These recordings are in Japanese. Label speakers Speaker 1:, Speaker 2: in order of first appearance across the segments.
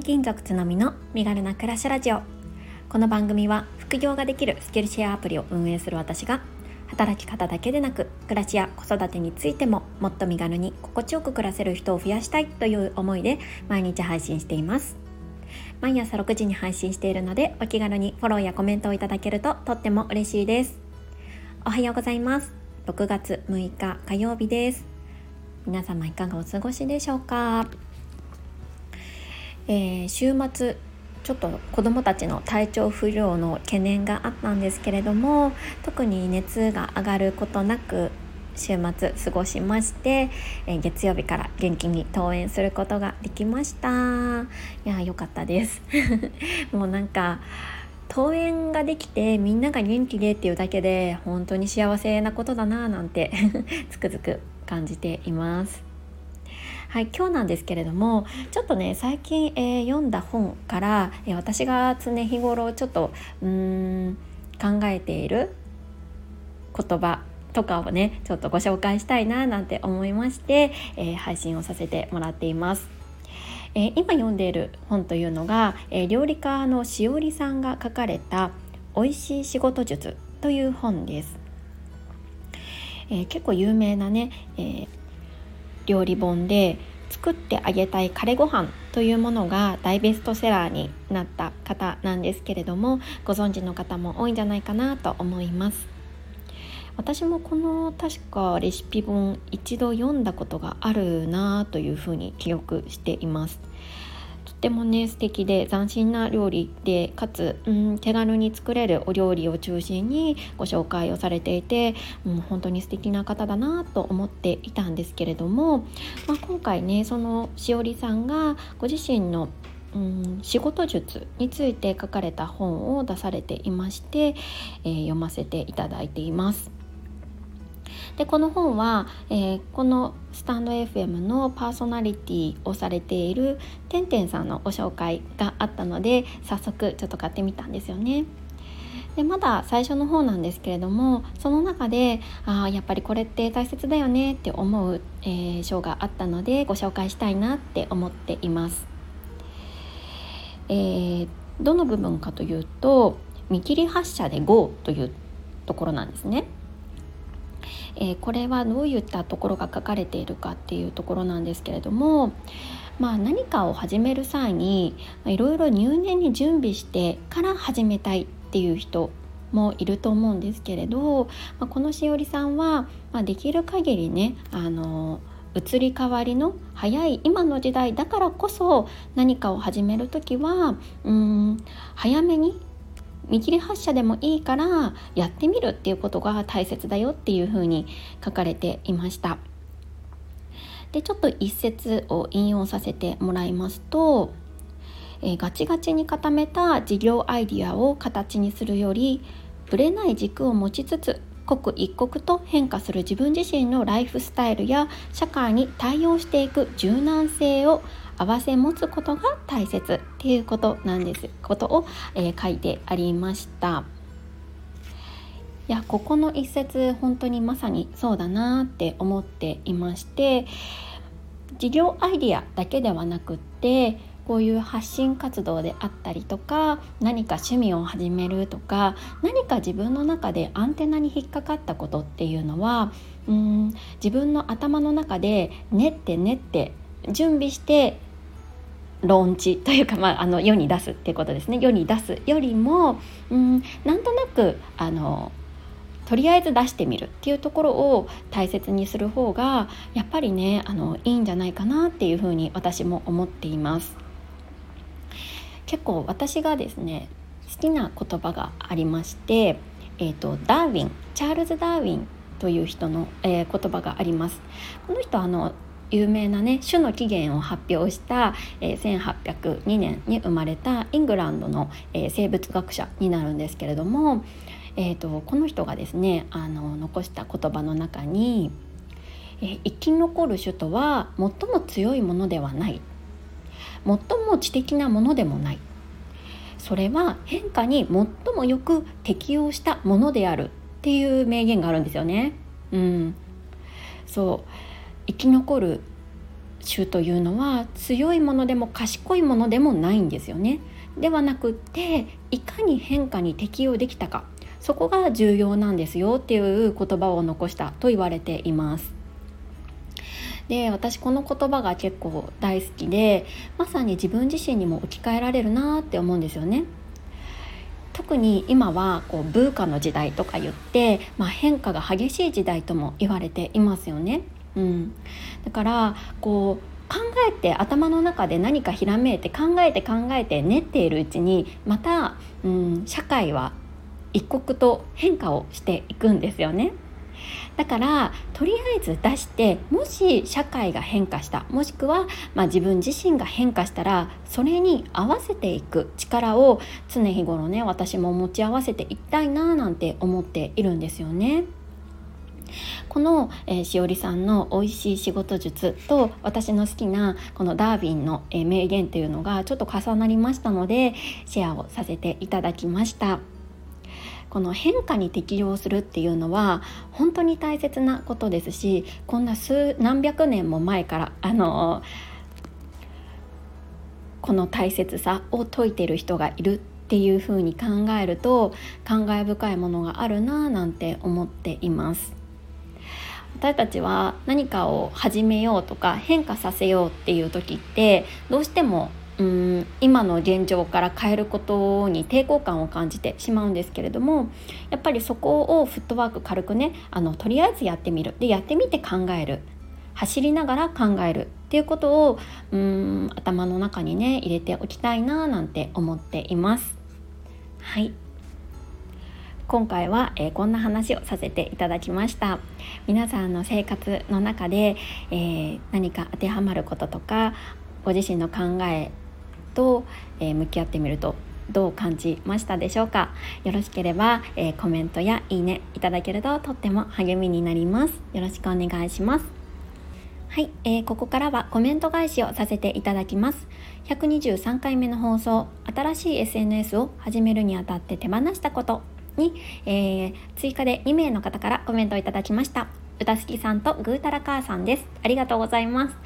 Speaker 1: 転勤族つのみの身軽な暮らしラジオ。この番組は副業ができるスキルシェアアプリを運営する私が働き方だけでなく暮らしや子育てについてももっと身軽に心地よく暮らせる人を増やしたいという思いで毎日配信しています。毎朝6時に配信しているのでお気軽にフォローやコメントをいただけるととっても嬉しいです。おはようございます。6月6日火曜日です。皆様いかがお過ごしでしょうか？えー、週末ちょっと子どもたちの体調不良の懸念があったんですけれども特に熱が上がることなく週末過ごしまして、えー、月曜日から元気に登園することができました。いや良かったです。もうなんか登園ができてみんなが元気でっていうだけで本当に幸せなことだなぁなんて つくづく感じています。はい、今日なんですけれどもちょっとね最近、えー、読んだ本から、えー、私が常日頃ちょっとうん考えている言葉とかをねちょっとご紹介したいななんて思いまして、えー、配信をさせてもらっています。えー、今読んでいる本というのが、えー、料理家のしおりさんが書かれた「美味しい仕事術」という本です。え結構有名なね、え料理本で作ってあげたいカレご飯というものが大ベストセラーになった方なんですけれどもご存知の方も多いんじゃないかなと思います。私もこの確かレシピ本一度読んだことがあるなというふうに記憶しています。ってもね素敵で斬新な料理でかつ、うん、手軽に作れるお料理を中心にご紹介をされていて、うん、本当に素敵な方だなと思っていたんですけれども、まあ、今回ねそのしおりさんがご自身のうん、仕事術について書かれた本を出されていまして、えー、読ませていただいています。でこの本は、えー、このスタンド FM のパーソナリティをされているてんてんさんのご紹介があったので早速ちょっと買ってみたんですよね。でまだ最初の方なんですけれどもその中であやっぱりこれって大切だよねって思う、えー、章があったのでご紹介したいなって思っています。えー、どの部分かというと見切り発車で GO というところなんですね。えー、これはどういったところが書かれているかっていうところなんですけれども、まあ、何かを始める際にいろいろ入念に準備してから始めたいっていう人もいると思うんですけれど、まあ、このしおりさんは、まあ、できる限りねあの移り変わりの早い今の時代だからこそ何かを始める時はうん早めに見切り発車でもいいからやってみるっていうことが大切だよっていうふうに書かれていました。でちょっと一節を引用させてもらいますと、えー、ガチガチに固めた事業アイディアを形にするよりぶれない軸を持ちつつ刻一刻と変化する自分自身のライフスタイルや社会に対応していく柔軟性を併せ持つことが大切っていうことなんです。ことを、えー、書いてありました。いやここの一節本当にまさにそうだなって思っていまして事業アイディアだけではなくってこういう発信活動であったりとか何か趣味を始めるとか何か自分の中でアンテナに引っかかったことっていうのはうん自分の頭の中で練って練って準備してローンチというか、まあ、あの世に出すっていうことですね世に出すよりもうんなんとなくあのとりあえず出してみるっていうところを大切にする方がやっぱりねあのいいんじゃないかなっていうふうに私も思っています。結構私がですね好きな言葉がありまして、えーと、ダーウィンチャールズ・ダーウィンという人の、えー、言葉があります。この人あの有名なね種の起源を発表した、えー、1802年に生まれたイングランドの、えー、生物学者になるんですけれども、えーと、この人がですねあの残した言葉の中に、えー、生き残る種とは最も強いものではない最も知的なものでもないそれは変化に最もよく適応したものであるっていう名言があるんですよね。うん、そう生き残る種というのは強いものでも賢いものでもないんですよね。ではなくっていかに変化に適応できたかそこが重要なんですよっていう言葉を残したと言われています。で私この言葉が結構大好きでまさに自分自身にも置き換えられるなって思うんですよね。特に今はこうブーカの時代とか言って、まあ、変化が激しい時代とも言われていますよね。うん、だからこう考えて頭の中で何かひらめいて考えて考えて練っているうちにまた、うん、社会は一刻と変化をしていくんですよね。だからとりあえず出してもし社会が変化したもしくは、まあ、自分自身が変化したらそれに合わせていく力を常日頃ね私も持ち合わせていきたいななんて思っているんですよね。この、えー、しおりさんの美味しい仕事術と私の好きなこのダーウィンの、えー、名言っていうのがちょっと重なりましたのでシェアをさせていただきました。この変化に適応するっていうのは本当に大切なことですしこんな数何百年も前からあのこの大切さを説いてる人がいるっていうふうに考えると感慨深いものがあるなぁなんて思っています。私たちは何かを始めようとか変化させようっていう時ってどうしてもうん今の現状から変えることに抵抗感を感じてしまうんですけれどもやっぱりそこをフットワーク軽くねあのとりあえずやってみる。でやってみて考える。走りながら考えるっていうことをうん頭の中にね入れておきたいななんて思っています。はい。今回は、えー、こんな話をさせていただきました。皆さんの生活の中で、えー、何か当てはまることとかご自身の考えと、えー、向き合ってみるとどう感じましたでしょうか？よろしければ、えー、コメントやいいねいただけるととっても励みになります。よろしくお願いします。はい、えー、ここからはコメント返しをさせていただきます。123回目の放送新しい SNS を始めるにあたって手放したこと。に、えー、追加で2名の方からコメントをいただきました。歌好きさんとぐーたら母さんです。ありがとうございます、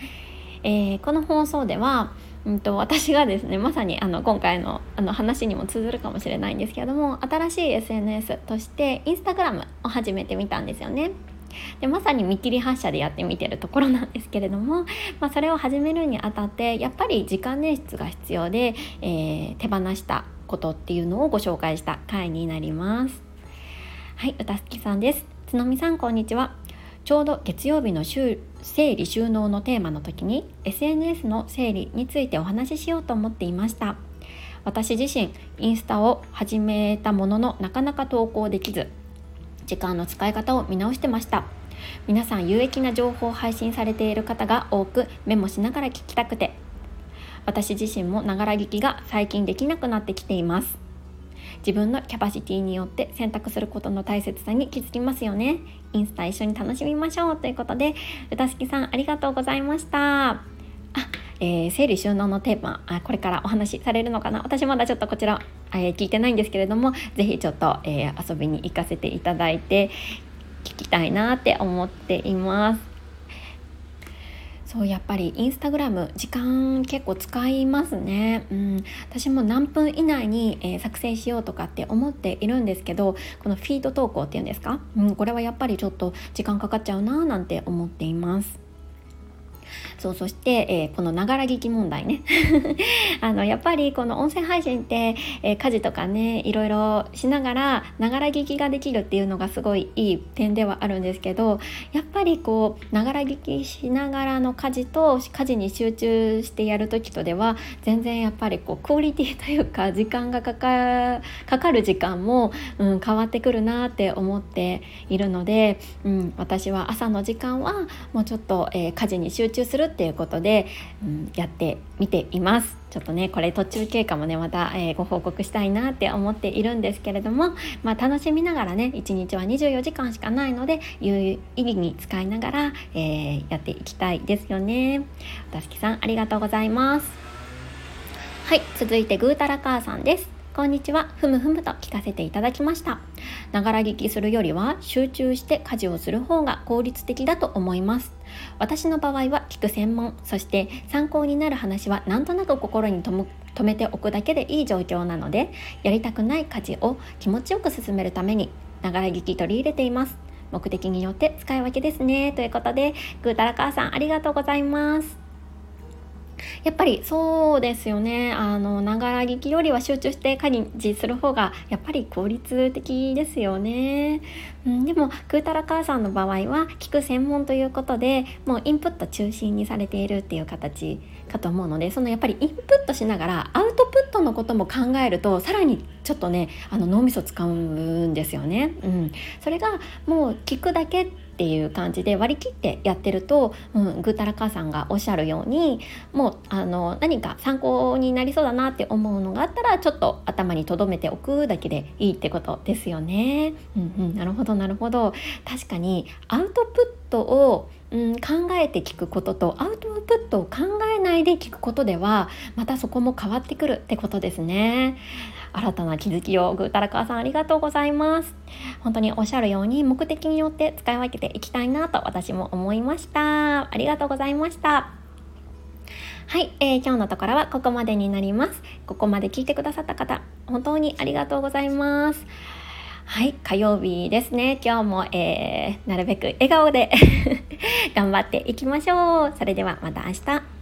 Speaker 1: えー、この放送ではうんと、私がですねまさにあの今回のあの話にも通ずるかもしれないんですけれども新しい SNS としてインスタグラムを始めてみたんですよね。でまさに見切り発車でやってみてるところなんですけれども、まあ、それを始めるにあたってやっぱり時間捻出が必要で、えー、手放したことっていうのをご紹介した回になります。はい、歌好きさんです。つのみさんこんにちは。ちょうど月曜日の整理収納のテーマの時に SNS の整理についてお話ししようと思っていました私自身インスタを始めたもののなかなか投稿できず時間の使い方を見直してました皆さん有益な情報を配信されている方が多くメモしながら聞きたくて私自身もながら聞きが最近できなくなってきています。自分のキャパシティによって選択することの大切さに気づきますよね。インスタ一緒に楽しみましょうということで歌好きさんありがとうございました。あえー、整理収納のテーマ。あこれからお話しされるのかな。私まだちょっとこちら、えー、聞いてないんですけれども是非ちょっと、えー、遊びに行かせていただいて聞きたいなって思っています。そうやっぱりインスタグラム時間結構使いますね、うん、私も何分以内に、えー、作成しようとかって思っているんですけどこのフィード投稿っていうんですか、うん、これはやっぱりちょっと時間かかっちゃうななんて思っています。そうそして、えー、このながら聞き問題ね。あのやっぱりこの音声配信って、えー、家事とかねいろいろしながらながら聞きができるっていうのがすごいいい点ではあるんですけどやっぱりこうながら聞きしながらの家事と家事に集中してやる時とでは全然やっぱりこうクオリティというか時間がかかかかる時間も、うん、変わってくるなって思っているので、うん、私は朝の時間はもうちょっと、えー、家事に集中するっていうことで、うん、やってみています。ちょっとねこれ途中経過もねまた、えー、ご報告したいなって思っているんですけれども、まあ、楽しみながらね1日は24時間しかないので有意義に使いながら、えー、やっていきたいですよね。たすきさんありがとうございます。はい続いてぐうたら母さんです。こんにちは。ふむふむと聞かせていただきました。ながら聞きするよりは集中して家事をする方が効率的だと思います。私の場合は聞く専門そして参考になる話はなんとなく心に留めておくだけでいい状況なのでやりたくない家事を気持ちよく進めるためにながら聞き取り入れています。目的によって使い分けですね。ということでぐーたら母さんありがとうございます。やっぱりそうですよね。あのながら聞きよりは集中して家事する方がやっぱり効率的ですよね、うん、でもクータラ母さんの場合は聞く専門ということでもうインプット中心にされているっていう形かと思うのでそのやっぱりインプットしながらアウプットのことも考えるとさらにちょっとねあの脳みそ使うんですよね、うん、それがもう聞くだけっていう感じで割り切ってやってると、うん、ぐーたら母さんがおっしゃるようにもうあの何か参考になりそうだなって思うのがあったらちょっと頭に留めておくだけでいいってことですよね。うんうん、なるほどなるほど。確かにアウトプットをうん、考えて聞くこととアウトプットを考えないで聞くことではまたそこも変わってくるってことですね。新たな気づきをぐーたらかわさんありがとうございます。本当におっしゃるように目的によって使い分けていきたいなと私も思いました。ありがとうございました。はい、えー、今日のところはここまでになります。ここまで聞いてくださった方本当にありがとうございます。はい、火曜日ですね。今日も、えー、なるべく笑顔で頑張っていきましょう。それではまた明日。